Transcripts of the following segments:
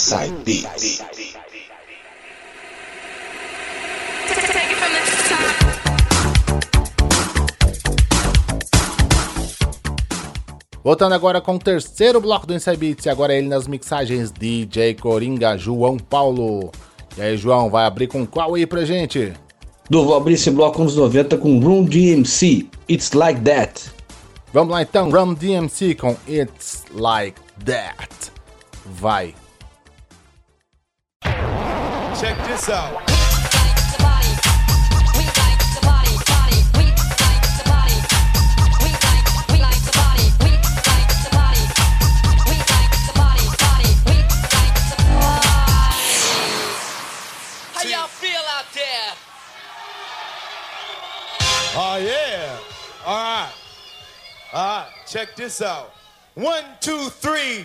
Inside Beats. Voltando agora com o terceiro bloco do Inside Beats, e agora ele nas mixagens DJ Coringa João Paulo. E aí, João, vai abrir com qual aí pra gente? Du, vou abrir esse bloco anos 90 com Room DMC, It's Like That. Vamos lá então, Room DMC com It's Like That. Vai. Check this out. How y'all feel out there? Oh, yeah. All right. All right. Check this out. One, two, three.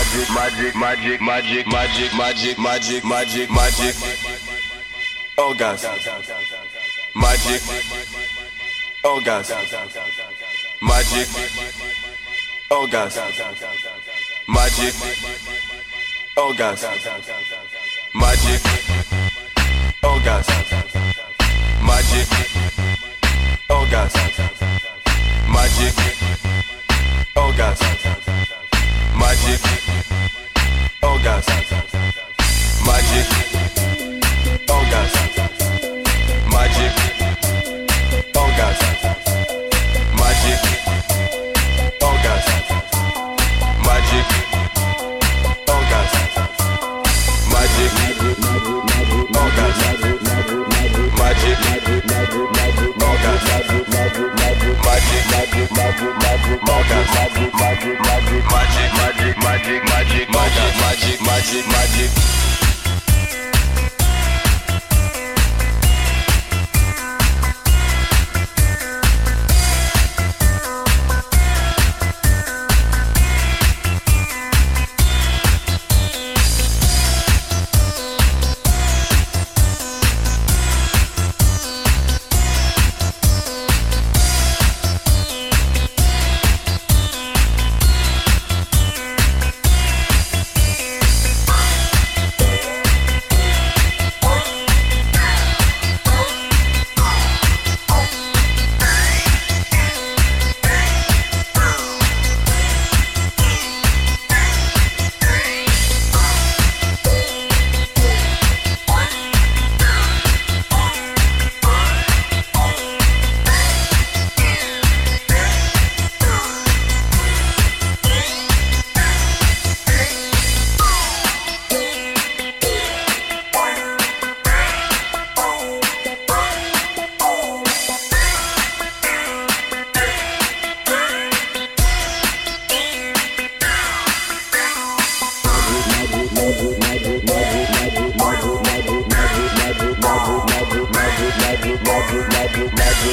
Magic, magic, magic, magic, magic. Magic, magic, magic, magic. Oh gas. Magic. Oh gas. Magic. Oh gas. Magic. Oh gas. Magic. Oh gas. Magic. Oh gas. Magic. Oh gas. Magic. Oh, Ogas. Magic.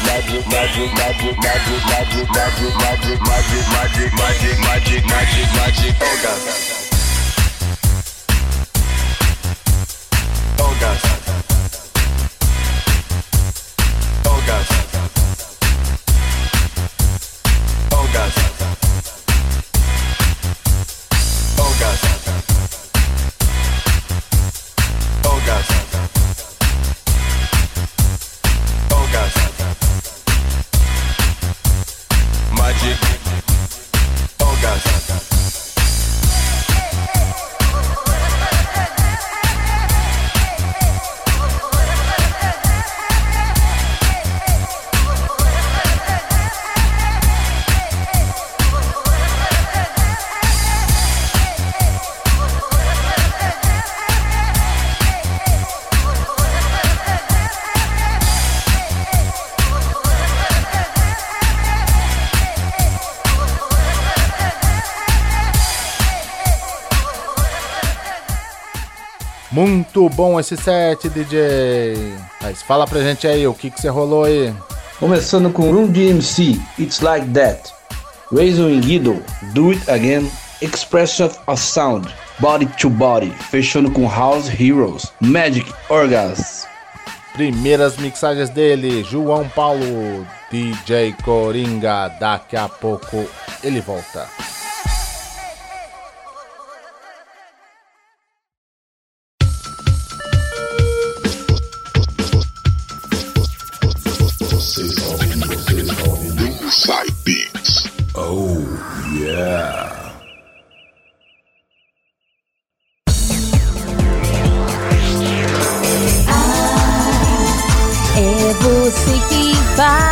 Magic, magic, magic, magic, magic, magic, magic, magic, magic, magic, magic, magic, magic, magic, orgasm. Orgasm. Muito bom esse set, DJ. Mas fala pra gente aí, o que que você rolou aí? Começando com Room DMC, It's Like That. Razor and Guido, Do It Again. Expression of Sound, Body to Body. Fechando com House Heroes, Magic Orgasm. Primeiras mixagens dele, João Paulo, DJ Coringa. Daqui a pouco ele volta. Side Beats. Oh, yeah. I ever que vai.